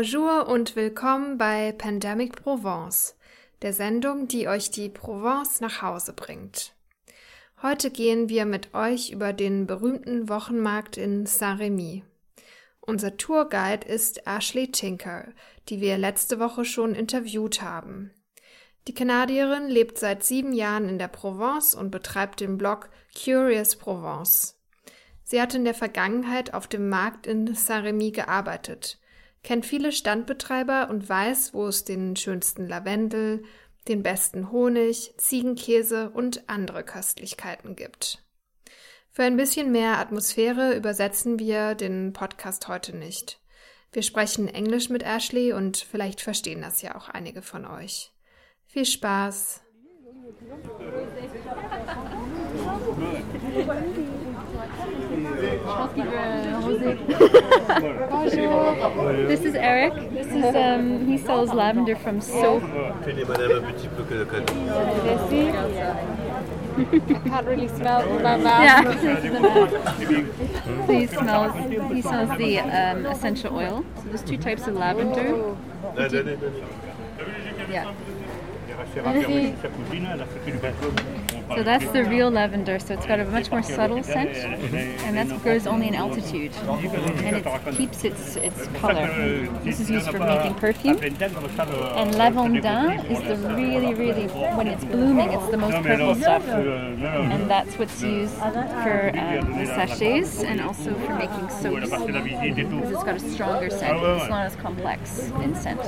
Bonjour und willkommen bei Pandemic Provence, der Sendung, die euch die Provence nach Hause bringt. Heute gehen wir mit euch über den berühmten Wochenmarkt in Saint-Rémy. Unser Tourguide ist Ashley Tinker, die wir letzte Woche schon interviewt haben. Die Kanadierin lebt seit sieben Jahren in der Provence und betreibt den Blog Curious Provence. Sie hat in der Vergangenheit auf dem Markt in Saint-Rémy gearbeitet, kennt viele Standbetreiber und weiß, wo es den schönsten Lavendel, den besten Honig, Ziegenkäse und andere Köstlichkeiten gibt. Für ein bisschen mehr Atmosphäre übersetzen wir den Podcast heute nicht. Wir sprechen Englisch mit Ashley und vielleicht verstehen das ja auch einige von euch. Viel Spaß! Bonjour. This is Eric. This is um, he sells lavender from soap. I can't really smell it with my mouth. Yeah. so he smells. He sells the um, essential oil. So there's two types of lavender. Yeah. So that's the real lavender. So it's got a much more subtle scent, and that grows only in altitude, and it keeps its its color. This is used for making perfume. And lavandin is the really, really when it's blooming, it's the most purple stuff, and that's what's used for um, sachets and also for making soaps because it's got a stronger scent. It's not as complex in scent. Is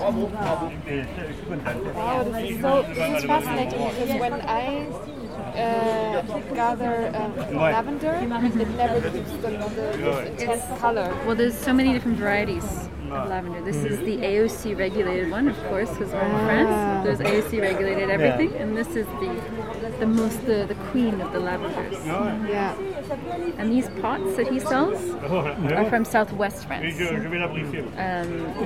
so is fascinating because when I uh, gather um, lavender, it never gives the, the intense color. Well, there's so many different varieties of lavender. This is the AOC regulated one, of course, because we're in France. There's AOC regulated everything, and this is the the most the, the queen of the lavenders. Yeah. And these pots that he sells are from Southwest France. Um,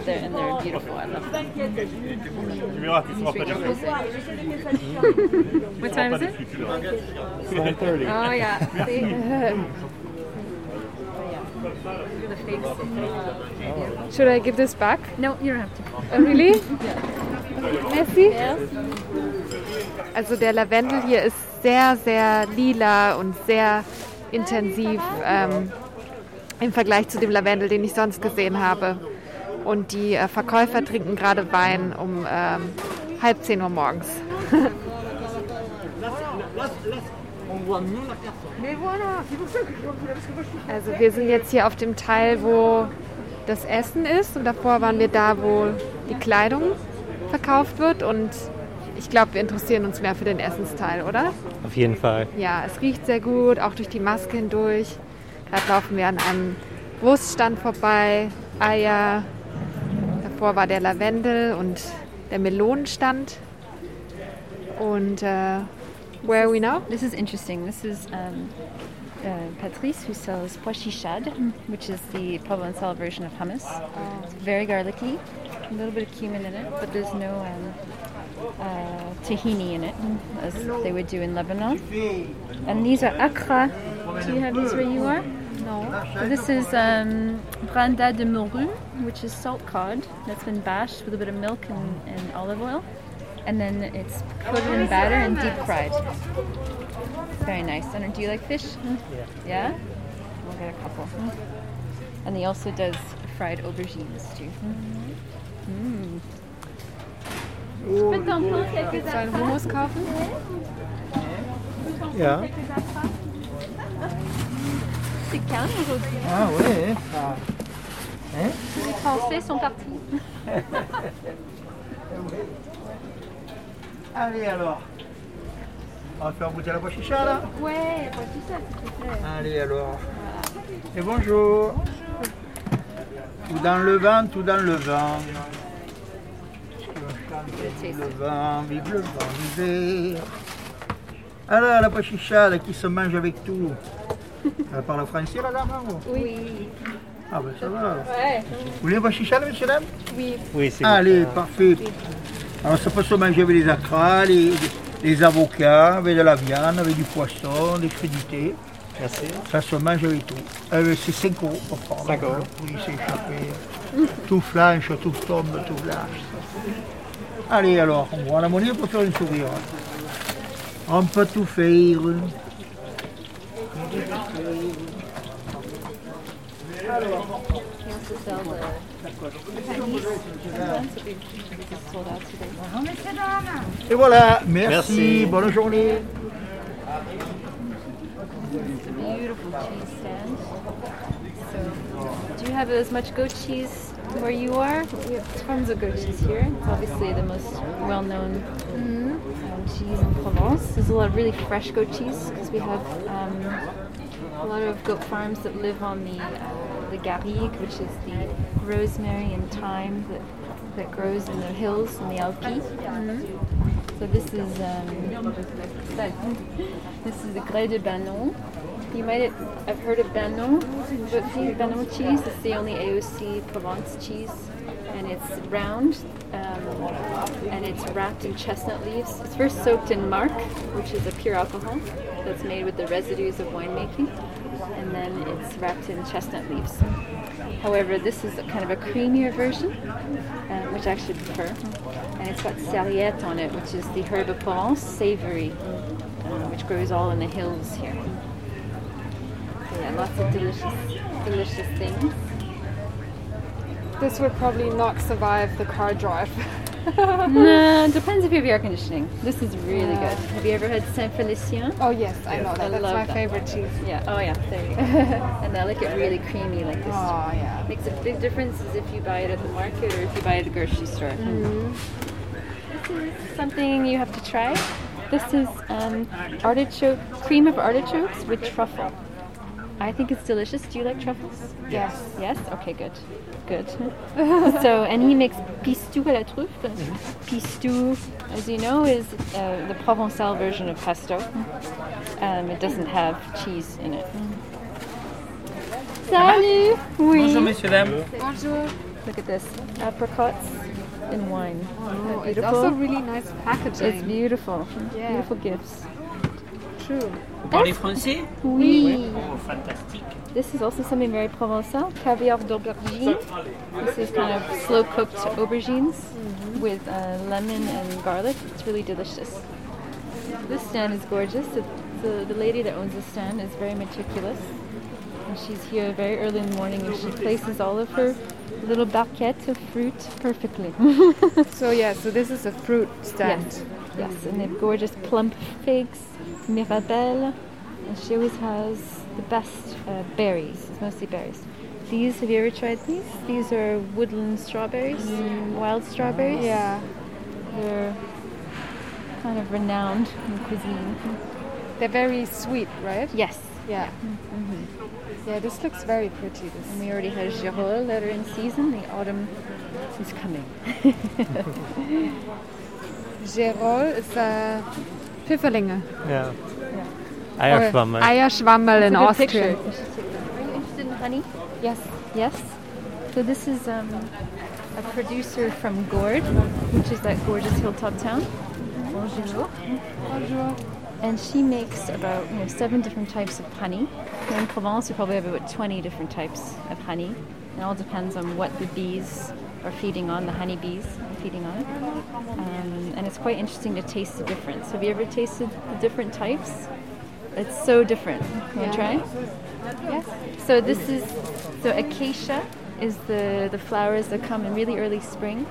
they're, and they're beautiful. I love them. what time is it? 9.30. Oh yeah. See? the fakes. Should I give this back? No, you don't have to. Oh, really? Messi? Also der Lavendel hier ist sehr, sehr lila und sehr intensiv ähm, im Vergleich zu dem Lavendel, den ich sonst gesehen habe. Und die äh, Verkäufer trinken gerade Wein um ähm, halb zehn Uhr morgens. Also wir sind jetzt hier auf dem Teil, wo das Essen ist und davor waren wir da, wo die Kleidung verkauft wird und ich glaube, wir interessieren uns mehr für den Essensteil, oder? Auf jeden Fall. Ja, es riecht sehr gut, auch durch die Maske hindurch. Gerade laufen wir an einem Wurststand vorbei, Eier. Davor war der Lavendel und der Melonenstand. Und äh, where are we now? This is interesting. This is um, uh, Patrice who sells pois chichade, which is the Provençal version of hummus. It's very garlicky, a little bit of cumin in it, but there's no um, uh, tahini in it, as they would do in Lebanon. And these are akra. Do you have these where you are? No. So this is um, branda de morue, which is salt cod that's been bashed with a bit of milk and, and olive oil. And then it's coated in batter and deep fried. Very nice. And do you like fish? Yeah. Yeah? We'll get a couple. And he also does fried aubergines too. Mm. Willst du einen Hummus kaufen? Ja. C'est calme aujourd'hui. Ah ouais. Ah. Hein? Les Français sont partis. Allez alors. On va faire goûter la pois chicha là Ouais, pas tout ça, s'il te plaît. Allez alors. Et bonjour. Tout dans le vent, tout dans le vent. Vive le vent, vive le vent d'hiver. Alors la pois chicha là, qui se mange avec tout. Elle parle français la dame ou? Oui. Ah ben ça va. Vous voulez un pois chicha là, messieurs dames Oui. Oui, c'est Allez, parfait. Alors ça peut se manger avec les acras, les, les avocats, avec de la viande, avec du poisson, des crudités. Merci. Ça se mange avec tout. Euh, c'est 5 euros pour prendre. Cinq euros. Oui, c'est échappé. tout flanche, tout tombe, tout lâche. Allez alors, on voit la monnaie pour faire une sourire. On peut tout faire. Today. Et voilà, merci, Merci. bonne journée. It's beautiful cheese stand. So, do you have as much goat cheese where you are? We have tons of goat cheese here. It's obviously the most well-known um, cheese in Provence. There's a lot of really fresh goat cheese because we have um, a lot of goat farms that live on the uh, the garrigue, which is the rosemary and thyme that that grows in the hills in the Alpes. So this is um, this is the Grès de Banon. You might have heard of Banon, but the Banon cheese is the only AOC Provence cheese, and it's round um, and it's wrapped in chestnut leaves. It's first soaked in marc, which is a pure alcohol that's made with the residues of winemaking, and then it's wrapped in chestnut leaves. However, this is a kind of a creamier version, uh, which I actually prefer. And it's got sarriette on it, which is the herb of Provence, savory, uh, which grows all in the hills here. Lots of delicious, delicious things. This would probably not survive the car drive. no, depends if you have air conditioning. This is really Yeah. good. Have you ever had Saint Félicien? oh yes, I know I that. That's my that. favorite cheese. Yeah. Oh yeah. There you go. and I like it really creamy like this. Oh yeah. Makes a big difference is if you buy it at the market or if you buy it at the grocery store. This is something you have to try. This is um, artichoke cream of artichokes with truffle. I think it's delicious. Do you like truffles? Yes. Yes. Okay. Good. Good. so, and he makes pistou à la truffe. Pistou, as you know, is uh, the Provençal version of pesto. Um, it doesn't have cheese in it. Salut. Oui. Bonjour messieurs, dames. Bonjour. Look at this. Apricots in wine. Oh, Isn't it's also beautiful? really nice packaging. It's beautiful. Yeah. Beautiful gifts. True. Vous parlez français Oui. Oh, fantastique. This is also something very Provençal. Caviar d'aubergine. This is kind of slow cooked aubergines with uh, lemon and garlic. It's really delicious. This stand is gorgeous. The, the, the lady that owns the stand is very meticulous. And she's here very early in the morning and she places all of her little barquettes of fruit perfectly. So yeah, so this is a fruit stand. Yes, yes, and they have gorgeous plump figs, mirabelle, and she always has the best uh, berries. It's mostly berries. These, have you ever tried these? These are woodland strawberries, wild strawberries. Yeah. They're kind of renowned in cuisine. They're very sweet, right? Yes. Yeah. Yeah, this looks very pretty. This. And we already have girolles that are in season. The autumn is coming. Gerol ist äh, Pfifferlinge. Ja. Eierschwammel. Eierschwammel in It's a good Austria. picture. You should take it. Are you interested in honey? Yes. Yes. So this is um, a producer from Gordes, which is that gorgeous hilltop town. Bonjour. Bonjour. And she makes about you know seven different types of honey. Here in Provence, we probably have about 20 different types of honey. It all depends on what the bees are feeding on, the honeybees are feeding on. Um, and it's quite interesting to taste the difference. Have you ever tasted the different types? It's so different. You want to try? Yes. So this is so acacia is the the flowers that come in really early spring,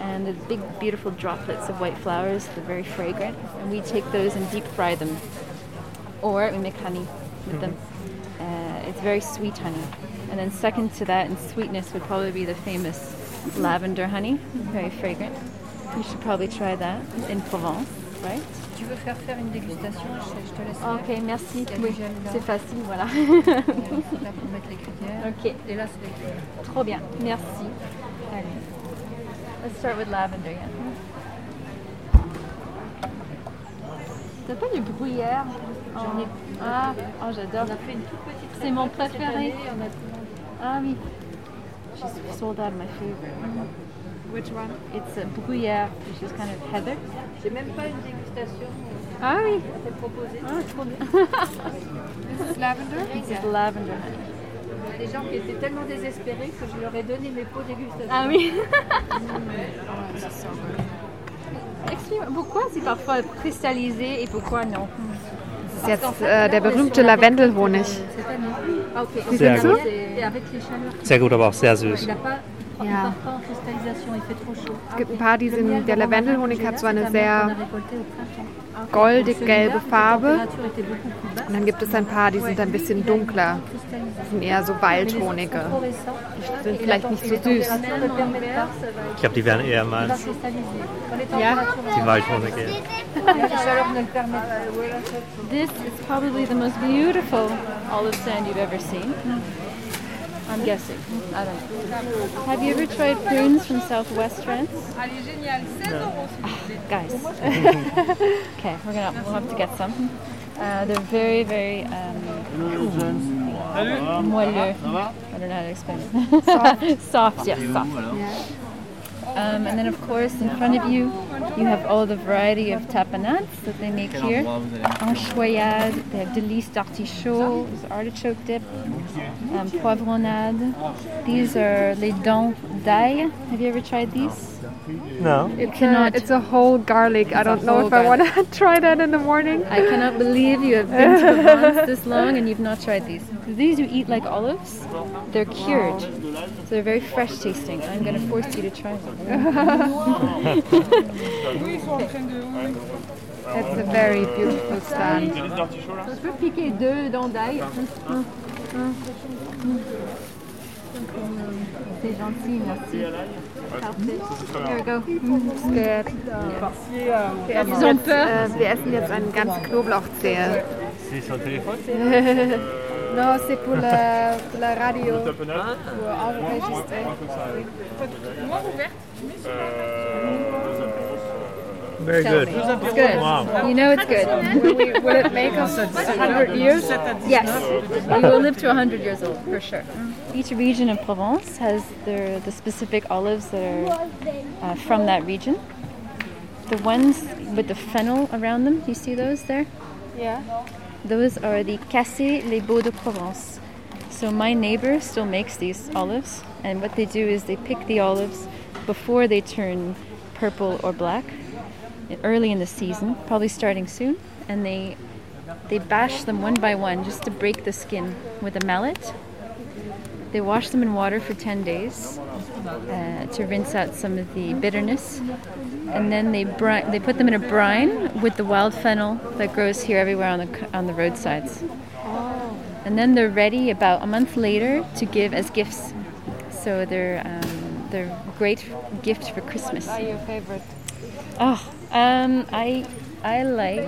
and the big beautiful droplets of white flowers. They're very fragrant, and we take those and deep fry them, or we make honey with them. Uh, it's very sweet honey, and then second to that in sweetness would probably be the famous lavender honey, very fragrant. You should probably try that in Provence, right? Tu veux faire faire une dégustation Je, je te laisse. Ok, merci. Oui, c'est facile, voilà. Là pour mettre les cuillères. ok. Et là, c'est les cuillères. Trop bien, merci. Allez. Let's start with lavender, yeah. T'as pas du bruyère J'en ai. Ah, oh, j'adore. On a fait une toute petite. C'est mon préféré. année, On a Ah oui. She's sold out my favorite. Which one? It's a bruyère, which is kind of heather. J'ai même pas une dégustation. Ah oui. C'est proposé. Ah, trop bien. This is lavender? This is lavender honey. Il y a des gens qui étaient tellement désespérés que je leur ai donné mes pots dégustation. Ah oui. Explique-moi, pourquoi c'est parfois cristallisé et pourquoi non? Das ist jetzt äh, der berühmte Lavendelhonig. Sehr gut. sehr gut, aber auch sehr süß. Ja. Es gibt ein paar, die sind, der Lavendelhonig hat so eine sehr goldig-gelbe Farbe. Und dann gibt es ein paar, die sind ein bisschen dunkler. Das sind eher so Waldhonige. Die sind vielleicht nicht so süß. Ich glaube, die wären eher les Ja? Die Waldhonige. This is probably the most beautiful olive sand you've ever seen. I'm guessing. I don't know. Have you ever tried prunes from Southwest France? Ah, guys. okay, we're gonna we'll have to get some. Uh, they're very, very um, moelleux. I don't know how to explain it. soft, yes, soft. Um, and then, of course, in front of you, you have all the variety of tapenades that they make here. Anchoyade, they have delice d'artichaut, artichoke dip, um, poivronade. These are les dents d'ail. Have you ever tried these? No. It's, cannot- a, it's a whole garlic. I don't know whole if I want to try that in the morning. I cannot believe you have been to Provence this long and you've not tried these. These you eat like olives. They're cured, so they're very fresh tasting. I'm going to force you to try them. It's a very beautiful stand. Je peux piquer deux dents d'ail. Mm, mm, mm. C'est gentil, merci. Here we go. Good. Wir essen, jetzt, äh, wir essen jetzt eine ganze Knoblauchzehe. C'est sur le téléphone? Non, c'est pour la, pour la radio. Pour enregistrer. Very good. It's good. Wow. You know it's good. Will, we, will it make us 100 years? Yes, We will live to 100 years old for sure. Each region of Provence has their the specific olives that are uh, from that region. The ones with the fennel around them, you see those there? Yeah. Those are the Cassé les Baux de Provence. So my neighbor still makes these olives, and what they do is they pick the olives before they turn purple or black, early in the season, probably starting soon, and they they bash them one by one just to break the skin with a mallet. They wash them in water for 10 days uh, to rinse out some of the bitterness. And then they bri- they put them in a brine with the wild fennel that grows here everywhere on the on the roadsides. And then they're ready about a month later to give as gifts. So they're um, they're great gift for Christmas. What are your favorite? Oh, um, I I like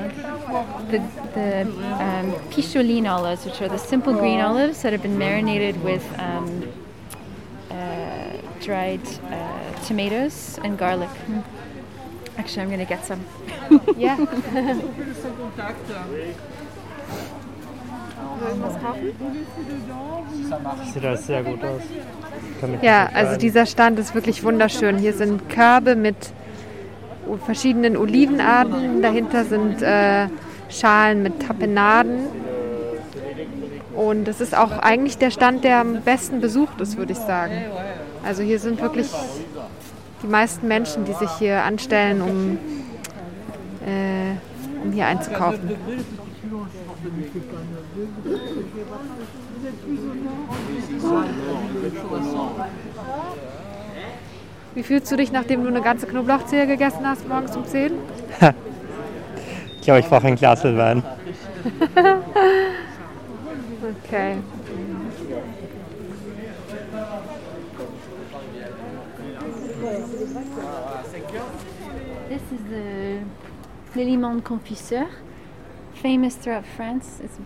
the the um, picholine olives, which are the simple green olives that have been marinated with um, uh, dried uh, tomatoes and garlic. Mm. Actually, I'm gonna get some. Ja. was kaufen? Sieht alles sehr gut aus. Ja, also dieser Stand ist wirklich wunderschön. Hier sind Körbe mit o- verschiedenen Olivenarten. Dahinter sind äh, Schalen mit Tapenaden. Und es ist auch eigentlich der Stand, der am besten besucht ist, würde ich sagen. Also hier sind wirklich die meisten Menschen, die sich hier anstellen, um, äh, um hier einzukaufen. Wie fühlst du dich, nachdem du eine ganze Knoblauchzehe gegessen hast, morgens um 10? Ich glaube, ich brauche ein Glas Wein. Okay. This is the Liliment confiseur, famous throughout France. It's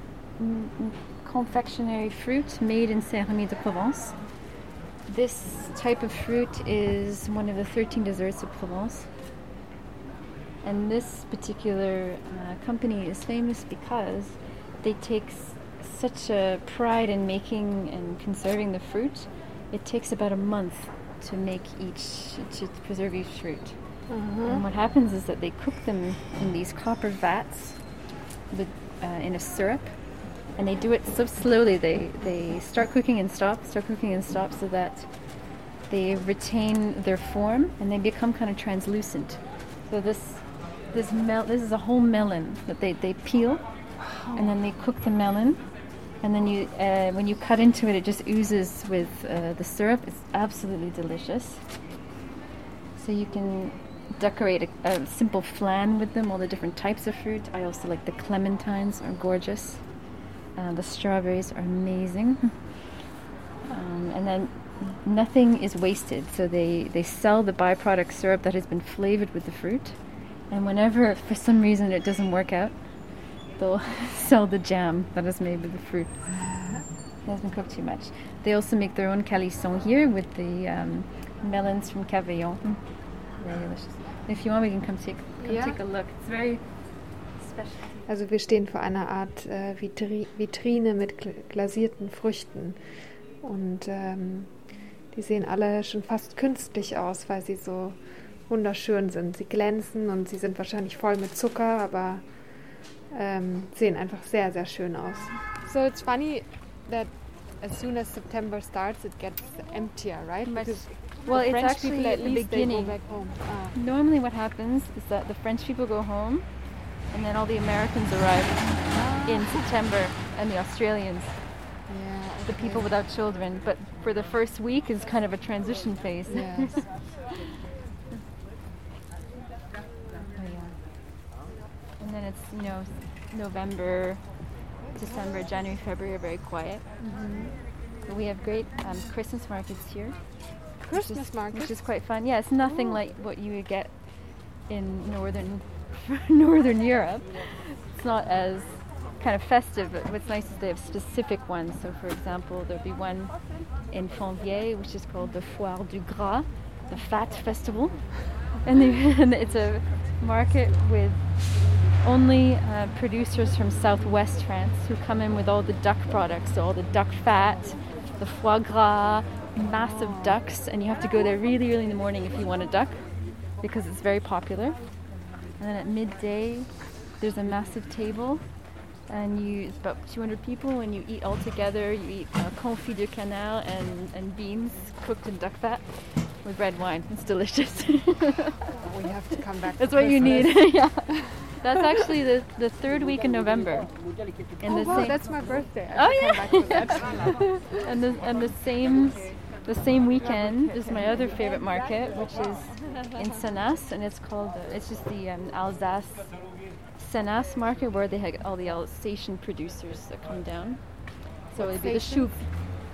confectionery fruit made in Saint-Rémy de Provence. This type of fruit is one of the 13 desserts of Provence. And this particular uh, company is famous because they take s- such a pride in making and conserving the fruit. It takes about a month to make each, to preserve each fruit. And what happens is that they cook them in these copper vats with, uh, in a syrup, and they do it so slowly. They they start cooking and stop, start cooking and stop, so that they retain their form and they become kind of translucent. So this this mel- this is a whole melon that they, they peel and then they cook the melon. And then you uh, when you cut into it it just oozes with uh, the syrup. It's absolutely delicious. So you can decorate a, a simple flan with them all the different types of fruit. I also like the clementines are gorgeous uh, the strawberries are amazing um, and then nothing is wasted so they, they sell the byproduct syrup that has been flavored with the fruit and whenever for some reason it doesn't work out they'll sell the jam that is made with the fruit. It hasn't cooked too much. They also make their own calisson here with the um, melons from Cavaillon. Mm. Very delicious. If you want, we can come take come Yeah. take a look. It's very special. Also wir stehen vor einer Art äh, Vitri Vitrine mit gl glasierten Früchten. Und ähm, die sehen alle schon fast künstlich aus, weil sie so wunderschön sind. Sie glänzen und sie sind wahrscheinlich voll mit Zucker, aber ähm, sehen einfach sehr, sehr schön aus. So it's funny that as soon as September starts, it gets emptier, right? Because well, the it's French actually people at at the least they go beginning. back home. Ah. Normally, what happens is that the French people go home, and then all the Americans arrive in September, and the Australians, Yeah, the people without children. But for the first week is kind of a transition phase. Yes. Oh. And then it's, you know, November, December, January, February are very quiet. But we have great um, Christmas markets here. Christmas is, markets? Which is quite fun. Yeah, it's nothing like what you would get in northern northern Europe. It's not as kind of festive, but what's nice is they have specific ones. So, for example, there'll be one in Fontvieille, which is called the Foire du Gras, the Fat Festival, and, they, and it's a market with only uh, producers from southwest France who come in with all the duck products, so all the duck fat, the foie gras, massive ducks, and you have to go there really early in the morning if you want a duck because it's very popular. And then at midday, there's a massive table, and you it's about 200 people, and you eat all together. You eat uh, confit de canard and, and beans cooked in duck fat with red wine. It's delicious. We have to come back. That's what you need. yeah. That's actually the, the third week in November. And Oh, the wow, same, that's my birthday. I Oh, yeah. come back for that. and the and the same the same weekend is my other favorite market, which is in Sénas, and it's called uh, it's just the um, Alsace Sénas market where they have all the Alsatian producers that come down. So it'd be the? Chouf,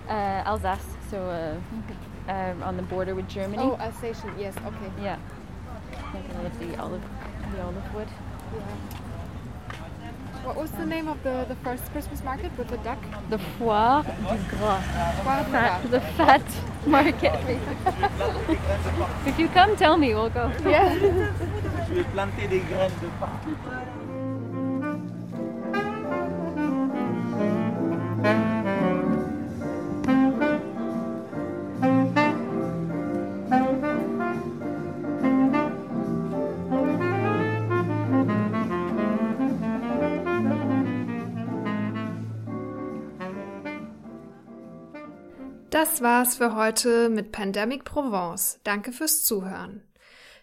uh, Alsace, so uh, um, on the border with Germany. oh, Alsatian, yes, okay. Yeah. Like all of the olive the olive wood. What was the name of the, the first Christmas market with the duck? The Foire du Gras. Foire du Gras. the fat market. if you come, tell me, we'll go. Yeah. Das war's für heute mit Pandemic Provence. Danke fürs Zuhören.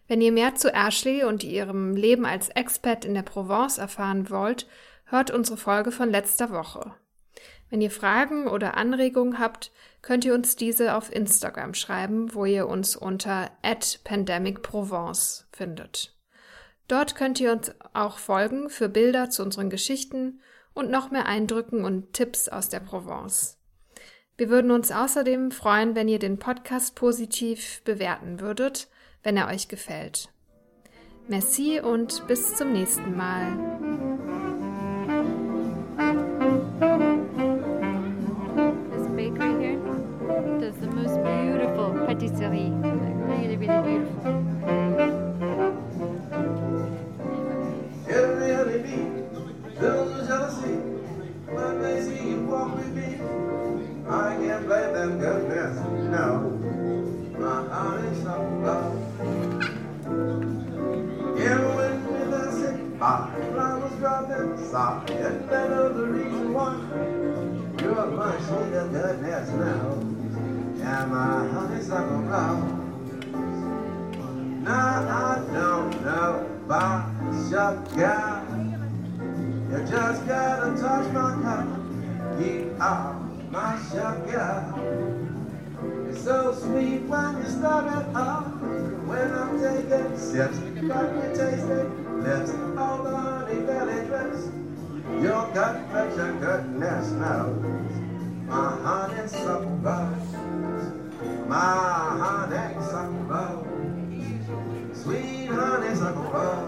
Wenn ihr mehr zu Ashley und ihrem Leben als Expat in der Provence erfahren wollt, hört unsere Folge von letzter Woche. Wenn ihr Fragen oder Anregungen habt, könnt ihr uns diese auf Instagram schreiben, wo ihr uns unter @pandemicprovence findet. Dort könnt ihr uns auch folgen für Bilder zu unseren Geschichten und noch mehr Eindrücken und Tipps aus der Provence. Wir würden uns außerdem freuen, wenn ihr den Podcast positiv bewerten würdet, wenn er euch gefällt. Merci und bis zum nächsten Mal. My sweet goodness now, and my honeysuckle rose. Now I don't know about sugar. You just gotta touch my cup. You are my sugar. It's so sweet when you start it up. When I'm taking sips, got me tasting lips. All the honey belly drips. Your fetching goodness knows. My honey's up above. My honey's up above. Sweet honey's up above.